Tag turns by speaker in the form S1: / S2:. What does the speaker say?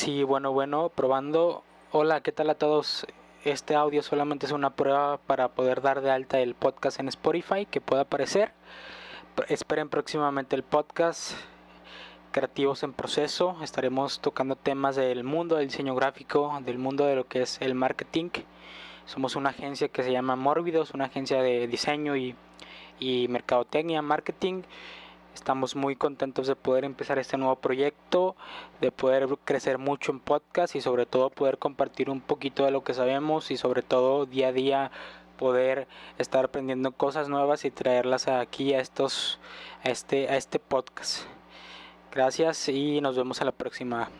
S1: Sí, bueno, bueno, probando. Hola, ¿qué tal a todos? Este audio solamente es una prueba para poder dar de alta el podcast en Spotify que pueda aparecer. Esperen próximamente el podcast Creativos en Proceso. Estaremos tocando temas del mundo del diseño gráfico, del mundo de lo que es el marketing. Somos una agencia que se llama Morbidos, una agencia de diseño y, y mercadotecnia, marketing. Estamos muy contentos de poder empezar este nuevo proyecto, de poder crecer mucho en podcast y sobre todo poder compartir un poquito de lo que sabemos y sobre todo día a día poder estar aprendiendo cosas nuevas y traerlas aquí a estos a este a este podcast. Gracias y nos vemos a la próxima.